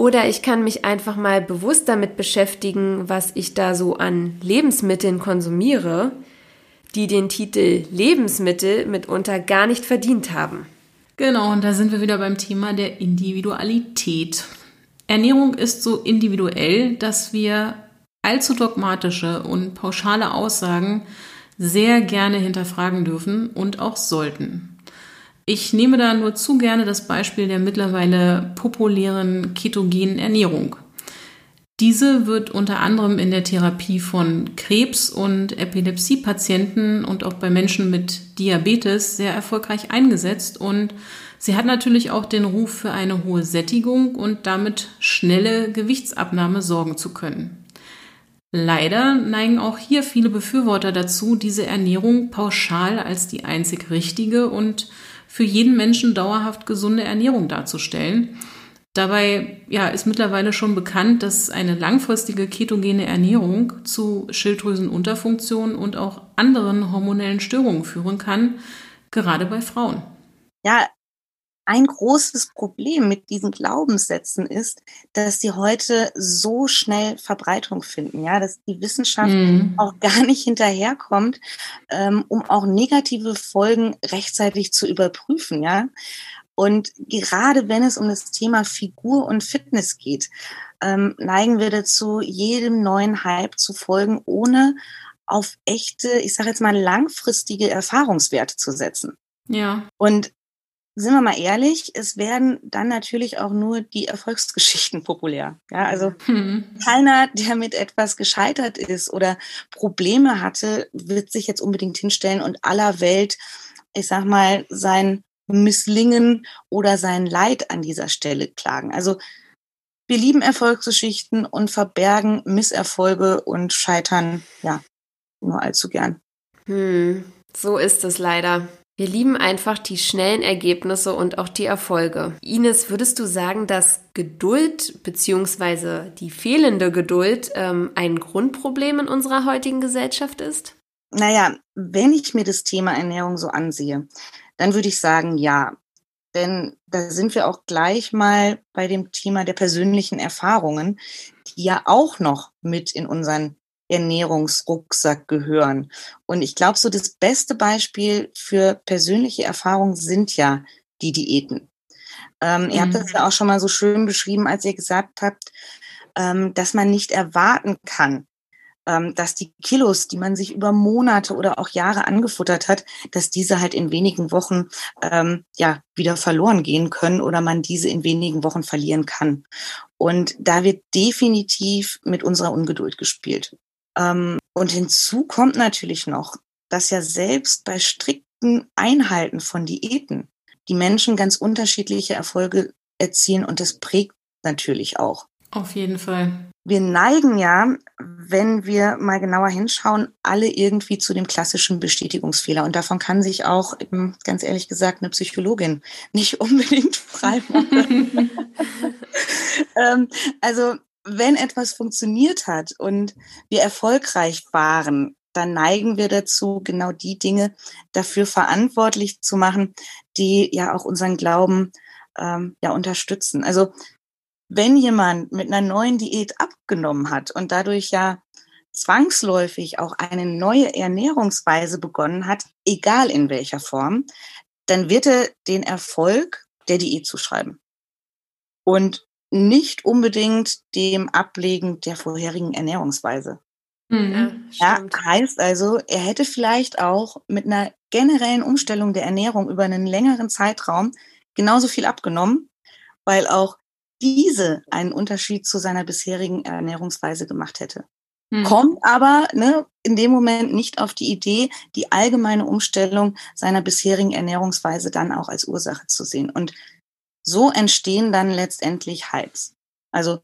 Oder ich kann mich einfach mal bewusst damit beschäftigen, was ich da so an Lebensmitteln konsumiere, die den Titel Lebensmittel mitunter gar nicht verdient haben. Genau, und da sind wir wieder beim Thema der Individualität. Ernährung ist so individuell, dass wir allzu dogmatische und pauschale Aussagen sehr gerne hinterfragen dürfen und auch sollten. Ich nehme da nur zu gerne das Beispiel der mittlerweile populären ketogenen Ernährung. Diese wird unter anderem in der Therapie von Krebs- und Epilepsiepatienten und auch bei Menschen mit Diabetes sehr erfolgreich eingesetzt und sie hat natürlich auch den Ruf für eine hohe Sättigung und damit schnelle Gewichtsabnahme sorgen zu können. Leider neigen auch hier viele Befürworter dazu, diese Ernährung pauschal als die einzig richtige und für jeden Menschen dauerhaft gesunde Ernährung darzustellen Dabei ja, ist mittlerweile schon bekannt, dass eine langfristige ketogene Ernährung zu Schilddrüsenunterfunktion und auch anderen hormonellen Störungen führen kann, gerade bei Frauen. Ja, ein großes Problem mit diesen Glaubenssätzen ist, dass sie heute so schnell Verbreitung finden, ja, dass die Wissenschaft mm. auch gar nicht hinterherkommt, ähm, um auch negative Folgen rechtzeitig zu überprüfen, ja. Und gerade wenn es um das Thema Figur und Fitness geht, ähm, neigen wir dazu, jedem neuen Hype zu folgen, ohne auf echte, ich sage jetzt mal langfristige Erfahrungswerte zu setzen. Ja. Und sind wir mal ehrlich, es werden dann natürlich auch nur die Erfolgsgeschichten populär. Ja, also hm. keiner, der mit etwas gescheitert ist oder Probleme hatte, wird sich jetzt unbedingt hinstellen und aller Welt, ich sag mal, sein Misslingen oder sein Leid an dieser Stelle klagen. Also wir lieben Erfolgsgeschichten und verbergen Misserfolge und scheitern, ja, nur allzu gern. Hm, so ist es leider. Wir lieben einfach die schnellen Ergebnisse und auch die Erfolge. Ines, würdest du sagen, dass Geduld bzw. die fehlende Geduld ähm, ein Grundproblem in unserer heutigen Gesellschaft ist? Naja, wenn ich mir das Thema Ernährung so ansehe, dann würde ich sagen, ja. Denn da sind wir auch gleich mal bei dem Thema der persönlichen Erfahrungen, die ja auch noch mit in unseren Ernährungsrucksack gehören. Und ich glaube, so das beste Beispiel für persönliche Erfahrungen sind ja die Diäten. Ähm, mhm. Ihr habt das mhm. ja auch schon mal so schön beschrieben, als ihr gesagt habt, ähm, dass man nicht erwarten kann, ähm, dass die Kilos, die man sich über Monate oder auch Jahre angefuttert hat, dass diese halt in wenigen Wochen ähm, ja wieder verloren gehen können oder man diese in wenigen Wochen verlieren kann. Und da wird definitiv mit unserer Ungeduld gespielt. Ähm, und hinzu kommt natürlich noch, dass ja selbst bei strikten Einhalten von Diäten die Menschen ganz unterschiedliche Erfolge erzielen und das prägt natürlich auch. Auf jeden Fall. Wir neigen ja, wenn wir mal genauer hinschauen, alle irgendwie zu dem klassischen Bestätigungsfehler. Und davon kann sich auch, ganz ehrlich gesagt, eine Psychologin nicht unbedingt frei machen. ähm, also wenn etwas funktioniert hat und wir erfolgreich waren, dann neigen wir dazu, genau die Dinge dafür verantwortlich zu machen, die ja auch unseren Glauben ähm, ja unterstützen. Also wenn jemand mit einer neuen Diät abgenommen hat und dadurch ja zwangsläufig auch eine neue Ernährungsweise begonnen hat, egal in welcher Form, dann wird er den Erfolg der Diät zuschreiben. Und nicht unbedingt dem Ablegen der vorherigen Ernährungsweise. Mhm, ja, heißt also, er hätte vielleicht auch mit einer generellen Umstellung der Ernährung über einen längeren Zeitraum genauso viel abgenommen, weil auch diese einen Unterschied zu seiner bisherigen Ernährungsweise gemacht hätte. Mhm. Kommt aber ne, in dem Moment nicht auf die Idee, die allgemeine Umstellung seiner bisherigen Ernährungsweise dann auch als Ursache zu sehen. Und so entstehen dann letztendlich Hypes. Also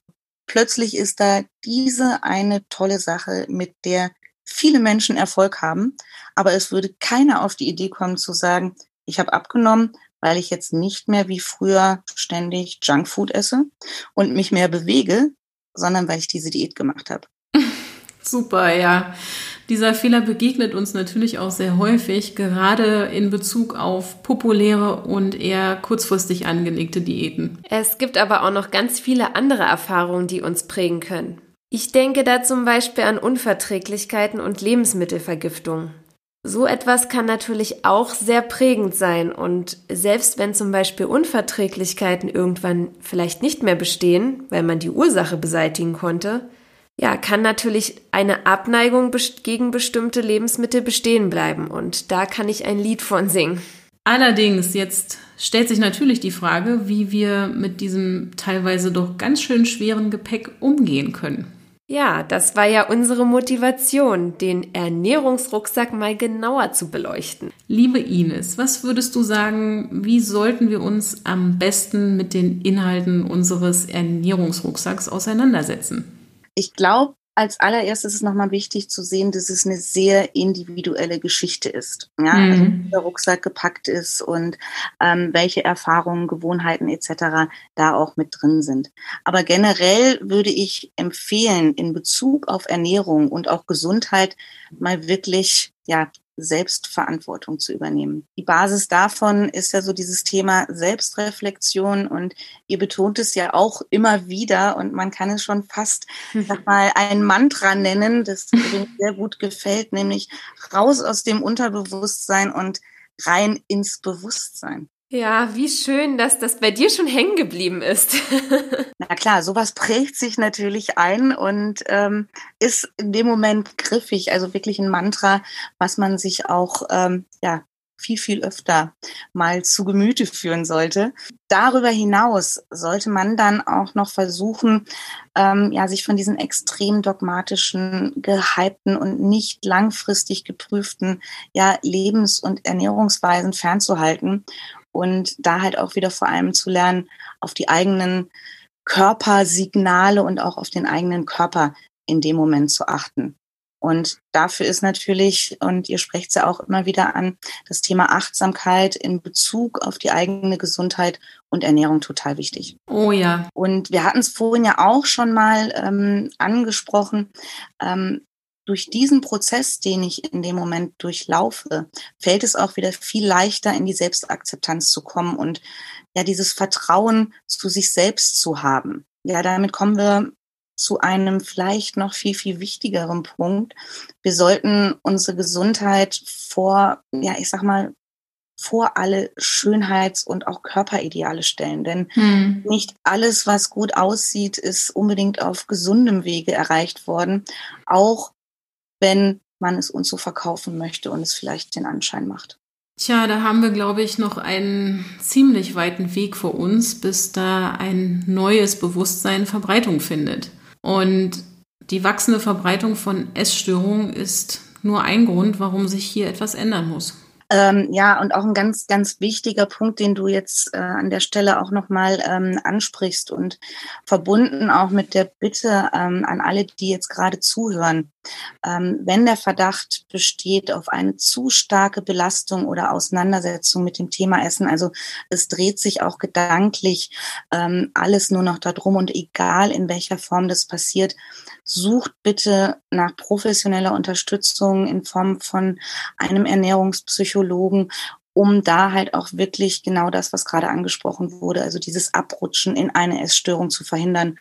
plötzlich ist da diese eine tolle Sache, mit der viele Menschen Erfolg haben, aber es würde keiner auf die Idee kommen zu sagen, ich habe abgenommen, weil ich jetzt nicht mehr wie früher ständig Junkfood esse und mich mehr bewege, sondern weil ich diese Diät gemacht habe. Super, ja. Dieser Fehler begegnet uns natürlich auch sehr häufig, gerade in Bezug auf populäre und eher kurzfristig angelegte Diäten. Es gibt aber auch noch ganz viele andere Erfahrungen, die uns prägen können. Ich denke da zum Beispiel an Unverträglichkeiten und Lebensmittelvergiftung. So etwas kann natürlich auch sehr prägend sein und selbst wenn zum Beispiel Unverträglichkeiten irgendwann vielleicht nicht mehr bestehen, weil man die Ursache beseitigen konnte, ja, kann natürlich eine Abneigung gegen bestimmte Lebensmittel bestehen bleiben. Und da kann ich ein Lied von singen. Allerdings, jetzt stellt sich natürlich die Frage, wie wir mit diesem teilweise doch ganz schön schweren Gepäck umgehen können. Ja, das war ja unsere Motivation, den Ernährungsrucksack mal genauer zu beleuchten. Liebe Ines, was würdest du sagen, wie sollten wir uns am besten mit den Inhalten unseres Ernährungsrucksacks auseinandersetzen? Ich glaube, als allererstes ist es nochmal wichtig zu sehen, dass es eine sehr individuelle Geschichte ist. Ja, mhm. also wie der Rucksack gepackt ist und ähm, welche Erfahrungen, Gewohnheiten etc. da auch mit drin sind. Aber generell würde ich empfehlen, in Bezug auf Ernährung und auch Gesundheit mal wirklich ja Selbstverantwortung zu übernehmen. Die Basis davon ist ja so dieses Thema Selbstreflexion und ihr betont es ja auch immer wieder und man kann es schon fast sag mal ein Mantra nennen, das mir sehr gut gefällt, nämlich raus aus dem Unterbewusstsein und rein ins Bewusstsein. Ja, wie schön, dass das bei dir schon hängen geblieben ist. Na klar, sowas prägt sich natürlich ein und ähm, ist in dem Moment griffig, also wirklich ein Mantra, was man sich auch ähm, ja viel, viel öfter mal zu Gemüte führen sollte. Darüber hinaus sollte man dann auch noch versuchen, ähm, ja, sich von diesen extrem dogmatischen, gehypten und nicht langfristig geprüften ja, Lebens- und Ernährungsweisen fernzuhalten und da halt auch wieder vor allem zu lernen, auf die eigenen Körpersignale und auch auf den eigenen Körper in dem Moment zu achten. Und dafür ist natürlich, und ihr sprecht es ja auch immer wieder an, das Thema Achtsamkeit in Bezug auf die eigene Gesundheit und Ernährung total wichtig. Oh ja. Und wir hatten es vorhin ja auch schon mal ähm, angesprochen. Ähm, durch diesen Prozess, den ich in dem Moment durchlaufe, fällt es auch wieder viel leichter, in die Selbstakzeptanz zu kommen und ja, dieses Vertrauen zu sich selbst zu haben. Ja, damit kommen wir zu einem vielleicht noch viel, viel wichtigeren Punkt. Wir sollten unsere Gesundheit vor, ja, ich sag mal, vor alle Schönheits- und auch Körperideale stellen. Denn hm. nicht alles, was gut aussieht, ist unbedingt auf gesundem Wege erreicht worden. Auch wenn man es uns so verkaufen möchte und es vielleicht den Anschein macht. Tja, da haben wir, glaube ich, noch einen ziemlich weiten Weg vor uns, bis da ein neues Bewusstsein Verbreitung findet. Und die wachsende Verbreitung von Essstörungen ist nur ein Grund, warum sich hier etwas ändern muss. Ähm, ja, und auch ein ganz, ganz wichtiger Punkt, den du jetzt äh, an der Stelle auch nochmal ähm, ansprichst und verbunden auch mit der Bitte ähm, an alle, die jetzt gerade zuhören. Ähm, wenn der Verdacht besteht auf eine zu starke Belastung oder Auseinandersetzung mit dem Thema Essen, also es dreht sich auch gedanklich ähm, alles nur noch darum und egal in welcher Form das passiert, sucht bitte nach professioneller Unterstützung in Form von einem Ernährungspsychologen um da halt auch wirklich genau das, was gerade angesprochen wurde, also dieses Abrutschen in eine Essstörung zu verhindern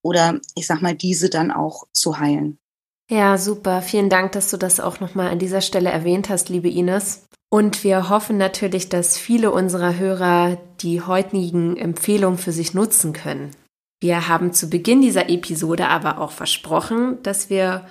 oder ich sag mal, diese dann auch zu heilen. Ja, super. Vielen Dank, dass du das auch nochmal an dieser Stelle erwähnt hast, liebe Ines. Und wir hoffen natürlich, dass viele unserer Hörer die heutigen Empfehlungen für sich nutzen können. Wir haben zu Beginn dieser Episode aber auch versprochen, dass wir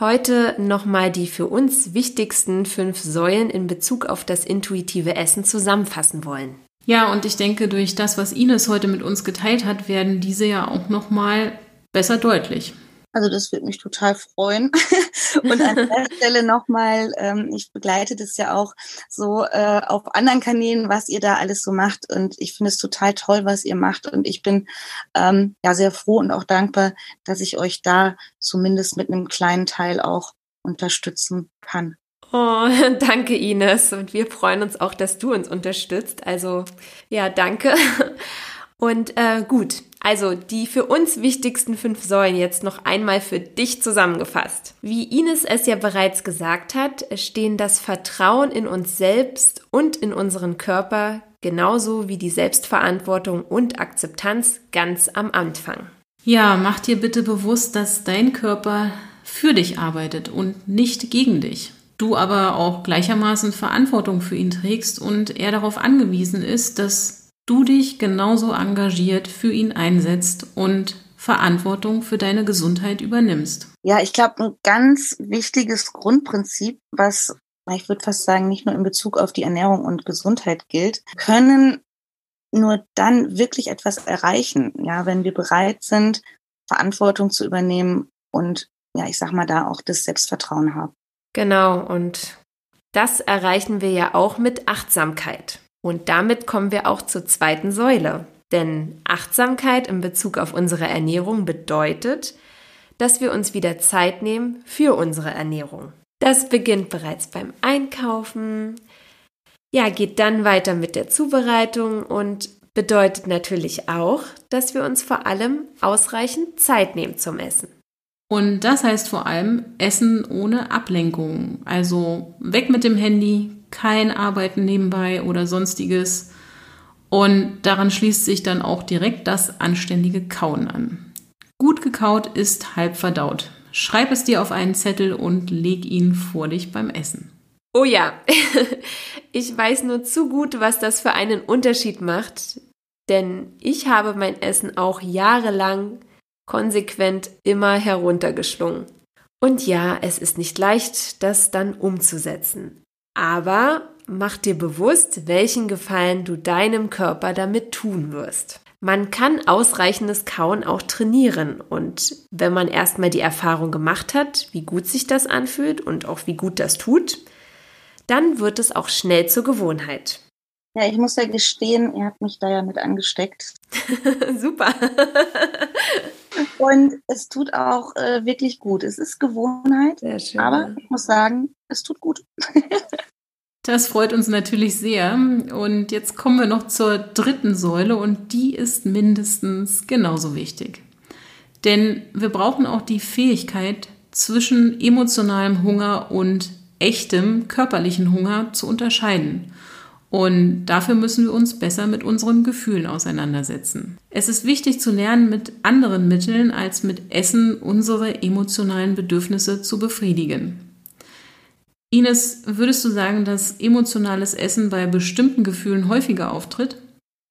heute nochmal die für uns wichtigsten fünf Säulen in Bezug auf das intuitive Essen zusammenfassen wollen. Ja, und ich denke, durch das, was Ines heute mit uns geteilt hat, werden diese ja auch nochmal besser deutlich. Also das würde mich total freuen. Und an der Stelle nochmal, ähm, ich begleite das ja auch so äh, auf anderen Kanälen, was ihr da alles so macht. Und ich finde es total toll, was ihr macht. Und ich bin ähm, ja sehr froh und auch dankbar, dass ich euch da zumindest mit einem kleinen Teil auch unterstützen kann. Oh, danke Ines. Und wir freuen uns auch, dass du uns unterstützt. Also ja, danke. Und äh, gut, also die für uns wichtigsten fünf Säulen jetzt noch einmal für dich zusammengefasst. Wie Ines es ja bereits gesagt hat, stehen das Vertrauen in uns selbst und in unseren Körper genauso wie die Selbstverantwortung und Akzeptanz ganz am Anfang. Ja, mach dir bitte bewusst, dass dein Körper für dich arbeitet und nicht gegen dich. Du aber auch gleichermaßen Verantwortung für ihn trägst und er darauf angewiesen ist, dass du dich genauso engagiert für ihn einsetzt und Verantwortung für deine Gesundheit übernimmst. Ja, ich glaube, ein ganz wichtiges Grundprinzip, was ich würde fast sagen, nicht nur in Bezug auf die Ernährung und Gesundheit gilt, können nur dann wirklich etwas erreichen, ja, wenn wir bereit sind, Verantwortung zu übernehmen und ja, ich sag mal da auch das Selbstvertrauen haben. Genau, und das erreichen wir ja auch mit Achtsamkeit. Und damit kommen wir auch zur zweiten Säule. Denn Achtsamkeit in Bezug auf unsere Ernährung bedeutet, dass wir uns wieder Zeit nehmen für unsere Ernährung. Das beginnt bereits beim Einkaufen, ja, geht dann weiter mit der Zubereitung und bedeutet natürlich auch, dass wir uns vor allem ausreichend Zeit nehmen zum Essen. Und das heißt vor allem Essen ohne Ablenkung. Also weg mit dem Handy, kein Arbeiten nebenbei oder sonstiges. Und daran schließt sich dann auch direkt das anständige Kauen an. Gut gekaut ist halb verdaut. Schreib es dir auf einen Zettel und leg ihn vor dich beim Essen. Oh ja, ich weiß nur zu gut, was das für einen Unterschied macht, denn ich habe mein Essen auch jahrelang konsequent immer heruntergeschlungen. Und ja, es ist nicht leicht, das dann umzusetzen. Aber mach dir bewusst, welchen Gefallen du deinem Körper damit tun wirst. Man kann ausreichendes Kauen auch trainieren und wenn man erstmal die Erfahrung gemacht hat, wie gut sich das anfühlt und auch wie gut das tut, dann wird es auch schnell zur Gewohnheit. Ja, ich muss ja gestehen, ihr habt mich da ja mit angesteckt. Super. und es tut auch äh, wirklich gut. Es ist Gewohnheit, aber ich muss sagen, es tut gut. Das freut uns natürlich sehr. Und jetzt kommen wir noch zur dritten Säule und die ist mindestens genauso wichtig. Denn wir brauchen auch die Fähigkeit, zwischen emotionalem Hunger und echtem körperlichen Hunger zu unterscheiden. Und dafür müssen wir uns besser mit unseren Gefühlen auseinandersetzen. Es ist wichtig zu lernen, mit anderen Mitteln als mit Essen unsere emotionalen Bedürfnisse zu befriedigen. Ines, würdest du sagen, dass emotionales Essen bei bestimmten Gefühlen häufiger auftritt?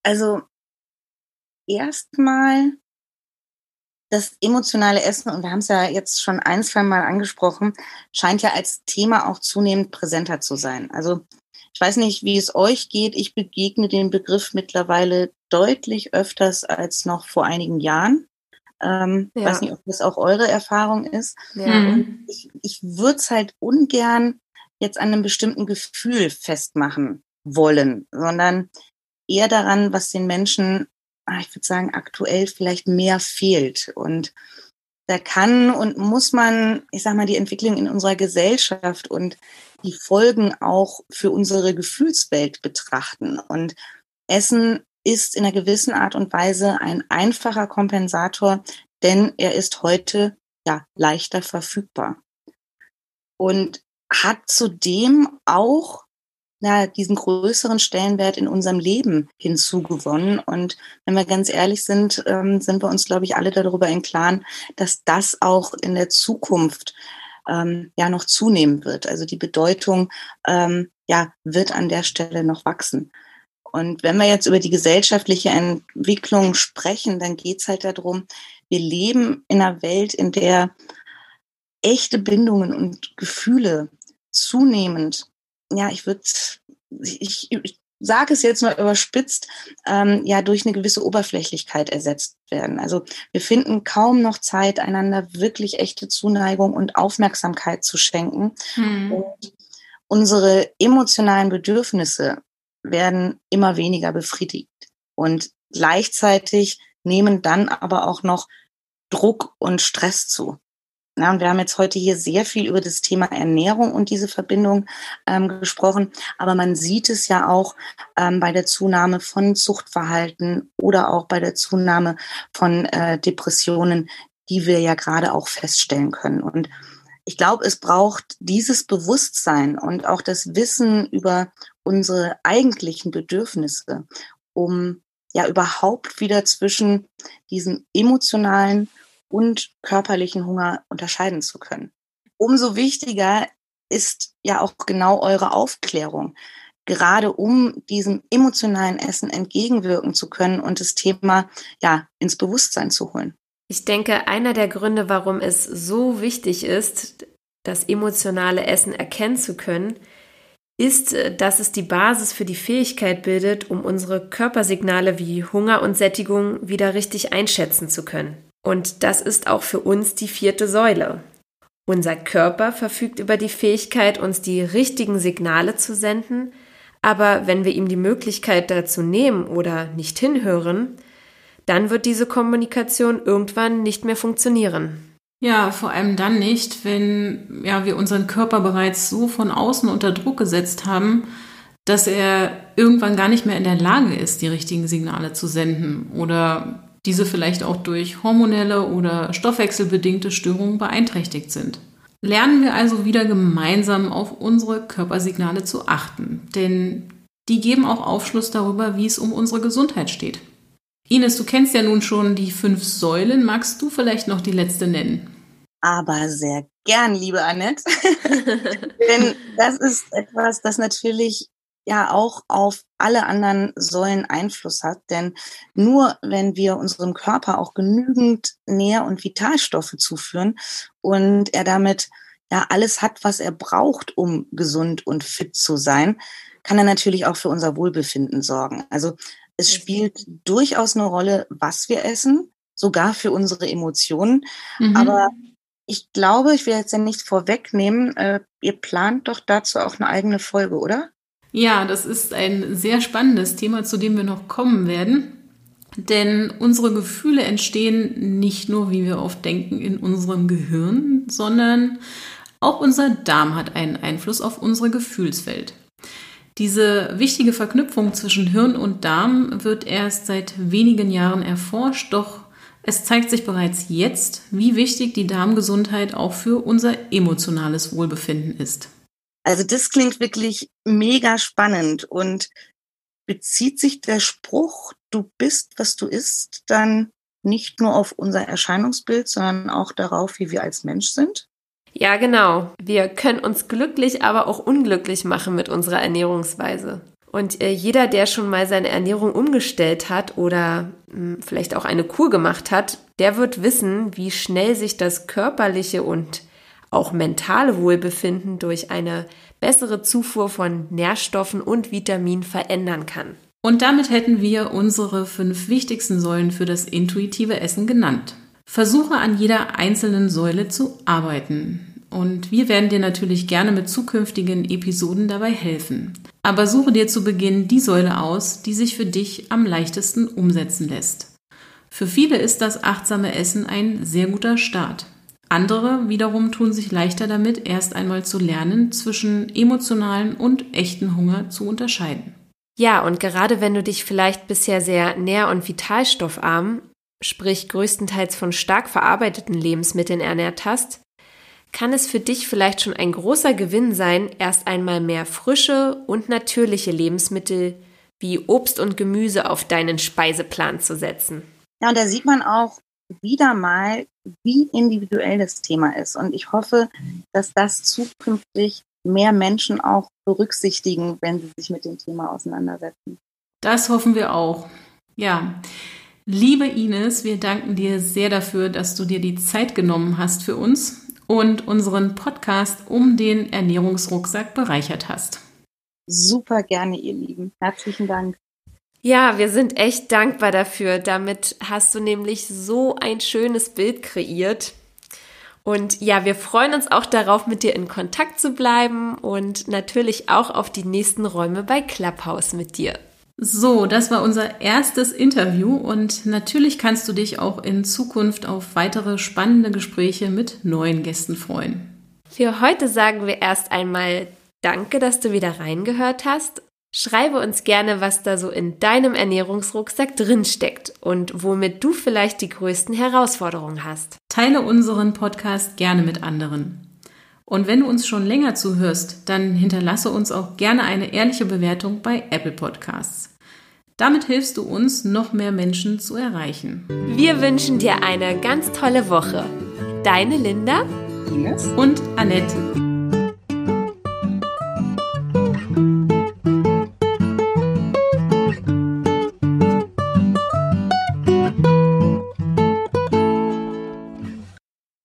Also erstmal das emotionale Essen, und wir haben es ja jetzt schon ein, zwei Mal angesprochen, scheint ja als Thema auch zunehmend präsenter zu sein. Also ich weiß nicht, wie es euch geht. Ich begegne den Begriff mittlerweile deutlich öfters als noch vor einigen Jahren. Ähm, ja. weiß nicht, ob das auch eure Erfahrung ist. Ja. Und ich, ich würde es halt ungern jetzt an einem bestimmten Gefühl festmachen wollen, sondern eher daran, was den Menschen, ah, ich würde sagen, aktuell vielleicht mehr fehlt. Und da kann und muss man, ich sag mal, die Entwicklung in unserer Gesellschaft und die Folgen auch für unsere Gefühlswelt betrachten. Und Essen ist in einer gewissen Art und Weise ein einfacher Kompensator, denn er ist heute ja leichter verfügbar. Und hat zudem auch ja, diesen größeren Stellenwert in unserem Leben hinzugewonnen. Und wenn wir ganz ehrlich sind, ähm, sind wir uns, glaube ich, alle darüber im Klaren, dass das auch in der Zukunft ähm, ja noch zunehmen wird. Also die Bedeutung ähm, ja wird an der Stelle noch wachsen. Und wenn wir jetzt über die gesellschaftliche Entwicklung sprechen, dann geht es halt darum, wir leben in einer Welt, in der echte Bindungen und Gefühle zunehmend, ja, ich würde, ich, ich sage es jetzt mal überspitzt, ähm, ja, durch eine gewisse Oberflächlichkeit ersetzt werden. Also wir finden kaum noch Zeit, einander wirklich echte Zuneigung und Aufmerksamkeit zu schenken. Hm. Und unsere emotionalen Bedürfnisse werden immer weniger befriedigt. Und gleichzeitig nehmen dann aber auch noch Druck und Stress zu. Ja, und wir haben jetzt heute hier sehr viel über das Thema Ernährung und diese Verbindung ähm, gesprochen, aber man sieht es ja auch ähm, bei der Zunahme von Suchtverhalten oder auch bei der Zunahme von äh, Depressionen, die wir ja gerade auch feststellen können. Und ich glaube, es braucht dieses Bewusstsein und auch das Wissen über unsere eigentlichen Bedürfnisse, um ja überhaupt wieder zwischen diesem emotionalen und körperlichen Hunger unterscheiden zu können. Umso wichtiger ist ja auch genau eure Aufklärung, gerade um diesem emotionalen Essen entgegenwirken zu können und das Thema ja ins Bewusstsein zu holen. Ich denke, einer der Gründe, warum es so wichtig ist, das emotionale Essen erkennen zu können, ist, dass es die Basis für die Fähigkeit bildet, um unsere Körpersignale wie Hunger und Sättigung wieder richtig einschätzen zu können. Und das ist auch für uns die vierte Säule. Unser Körper verfügt über die Fähigkeit, uns die richtigen Signale zu senden, aber wenn wir ihm die Möglichkeit dazu nehmen oder nicht hinhören, dann wird diese Kommunikation irgendwann nicht mehr funktionieren. Ja, vor allem dann nicht, wenn ja, wir unseren Körper bereits so von außen unter Druck gesetzt haben, dass er irgendwann gar nicht mehr in der Lage ist, die richtigen Signale zu senden oder diese vielleicht auch durch hormonelle oder stoffwechselbedingte Störungen beeinträchtigt sind. Lernen wir also wieder gemeinsam auf unsere Körpersignale zu achten, denn die geben auch Aufschluss darüber, wie es um unsere Gesundheit steht. Ines, du kennst ja nun schon die fünf Säulen. Magst du vielleicht noch die letzte nennen? Aber sehr gern, liebe Annette. Denn das ist etwas, das natürlich ja auch auf alle anderen Säulen Einfluss hat. Denn nur wenn wir unserem Körper auch genügend Nähr- und Vitalstoffe zuführen und er damit ja alles hat, was er braucht, um gesund und fit zu sein, kann er natürlich auch für unser Wohlbefinden sorgen. Also es spielt durchaus eine Rolle, was wir essen, sogar für unsere Emotionen. Mhm. Aber ich glaube, ich will jetzt ja nichts vorwegnehmen. Äh, ihr plant doch dazu auch eine eigene Folge, oder? Ja, das ist ein sehr spannendes Thema, zu dem wir noch kommen werden. Denn unsere Gefühle entstehen nicht nur, wie wir oft denken, in unserem Gehirn, sondern auch unser Darm hat einen Einfluss auf unsere Gefühlswelt. Diese wichtige Verknüpfung zwischen Hirn und Darm wird erst seit wenigen Jahren erforscht, doch es zeigt sich bereits jetzt, wie wichtig die Darmgesundheit auch für unser emotionales Wohlbefinden ist. Also das klingt wirklich mega spannend und bezieht sich der Spruch, du bist, was du isst, dann nicht nur auf unser Erscheinungsbild, sondern auch darauf, wie wir als Mensch sind? Ja, genau. Wir können uns glücklich, aber auch unglücklich machen mit unserer Ernährungsweise. Und äh, jeder, der schon mal seine Ernährung umgestellt hat oder hm, vielleicht auch eine Kur gemacht hat, der wird wissen, wie schnell sich das körperliche und auch mentale Wohlbefinden durch eine bessere Zufuhr von Nährstoffen und Vitaminen verändern kann. Und damit hätten wir unsere fünf wichtigsten Säulen für das intuitive Essen genannt. Versuche an jeder einzelnen Säule zu arbeiten. Und wir werden dir natürlich gerne mit zukünftigen Episoden dabei helfen. Aber suche dir zu Beginn die Säule aus, die sich für dich am leichtesten umsetzen lässt. Für viele ist das achtsame Essen ein sehr guter Start. Andere wiederum tun sich leichter damit, erst einmal zu lernen, zwischen emotionalen und echten Hunger zu unterscheiden. Ja, und gerade wenn du dich vielleicht bisher sehr nähr- und vitalstoffarm, sprich größtenteils von stark verarbeiteten Lebensmitteln ernährt hast, kann es für dich vielleicht schon ein großer Gewinn sein, erst einmal mehr frische und natürliche Lebensmittel wie Obst und Gemüse auf deinen Speiseplan zu setzen. Ja, und da sieht man auch wieder mal, wie individuell das Thema ist. Und ich hoffe, dass das zukünftig mehr Menschen auch berücksichtigen, wenn sie sich mit dem Thema auseinandersetzen. Das hoffen wir auch. Ja. Liebe Ines, wir danken dir sehr dafür, dass du dir die Zeit genommen hast für uns und unseren Podcast um den Ernährungsrucksack bereichert hast. Super gerne, ihr Lieben. Herzlichen Dank. Ja, wir sind echt dankbar dafür. Damit hast du nämlich so ein schönes Bild kreiert. Und ja, wir freuen uns auch darauf, mit dir in Kontakt zu bleiben und natürlich auch auf die nächsten Räume bei Clubhouse mit dir. So, das war unser erstes Interview und natürlich kannst du dich auch in Zukunft auf weitere spannende Gespräche mit neuen Gästen freuen. Für heute sagen wir erst einmal Danke, dass du wieder reingehört hast Schreibe uns gerne, was da so in deinem Ernährungsrucksack drinsteckt und womit du vielleicht die größten Herausforderungen hast. Teile unseren Podcast gerne mit anderen. Und wenn du uns schon länger zuhörst, dann hinterlasse uns auch gerne eine ehrliche Bewertung bei Apple Podcasts. Damit hilfst du uns, noch mehr Menschen zu erreichen. Wir wünschen dir eine ganz tolle Woche. Deine Linda, Ines und Annette.